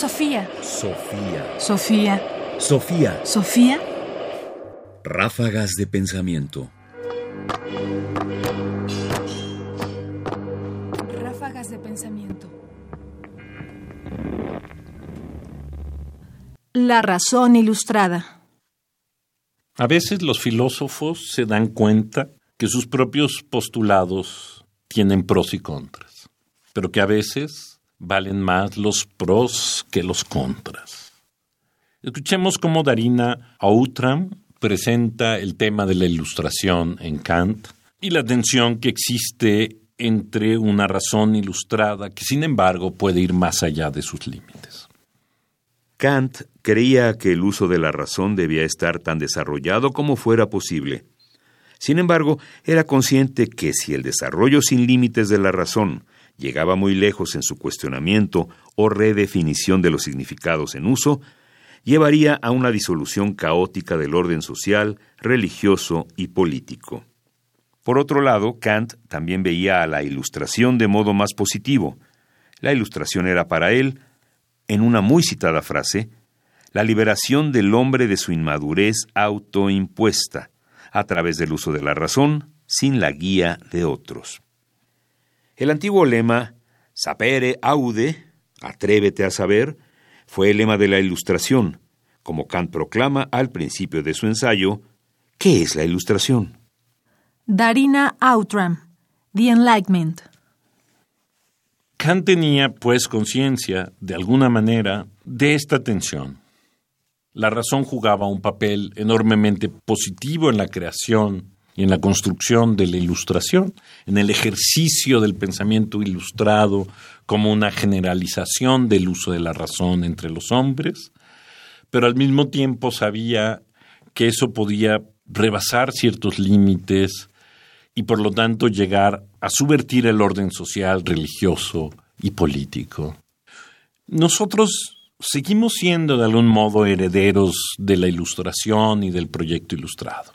Sofía. Sofía. Sofía. Sofía. Sofía. Ráfagas de pensamiento. Ráfagas de pensamiento. La razón ilustrada. A veces los filósofos se dan cuenta que sus propios postulados tienen pros y contras, pero que a veces valen más los pros que los contras. Escuchemos cómo Darina Outram presenta el tema de la ilustración en Kant y la tensión que existe entre una razón ilustrada que sin embargo puede ir más allá de sus límites. Kant creía que el uso de la razón debía estar tan desarrollado como fuera posible. Sin embargo, era consciente que si el desarrollo sin límites de la razón llegaba muy lejos en su cuestionamiento o redefinición de los significados en uso, llevaría a una disolución caótica del orden social, religioso y político. Por otro lado, Kant también veía a la ilustración de modo más positivo. La ilustración era para él, en una muy citada frase, la liberación del hombre de su inmadurez autoimpuesta, a través del uso de la razón, sin la guía de otros. El antiguo lema Sapere aude, atrévete a saber, fue el lema de la Ilustración, como Kant proclama al principio de su ensayo, ¿qué es la Ilustración? Darina Outram. The Enlightenment. Kant tenía, pues, conciencia, de alguna manera, de esta tensión. La razón jugaba un papel enormemente positivo en la creación en la construcción de la ilustración, en el ejercicio del pensamiento ilustrado como una generalización del uso de la razón entre los hombres, pero al mismo tiempo sabía que eso podía rebasar ciertos límites y por lo tanto llegar a subvertir el orden social, religioso y político. Nosotros seguimos siendo de algún modo herederos de la ilustración y del proyecto ilustrado.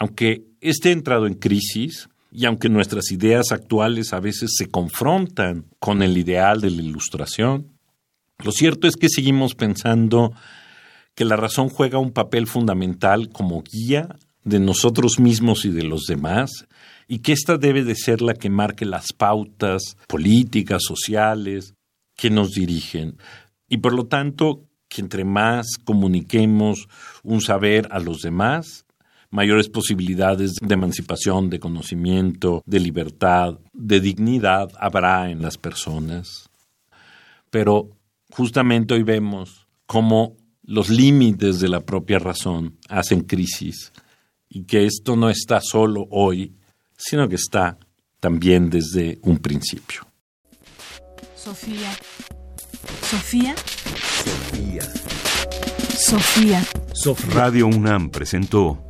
Aunque esté entrado en crisis y aunque nuestras ideas actuales a veces se confrontan con el ideal de la ilustración, lo cierto es que seguimos pensando que la razón juega un papel fundamental como guía de nosotros mismos y de los demás, y que ésta debe de ser la que marque las pautas políticas, sociales, que nos dirigen. Y por lo tanto, que entre más comuniquemos un saber a los demás, mayores posibilidades de emancipación, de conocimiento, de libertad, de dignidad habrá en las personas. Pero justamente hoy vemos cómo los límites de la propia razón hacen crisis y que esto no está solo hoy, sino que está también desde un principio. Sofía. Sofía. Sofía. Sofía. Radio UNAM presentó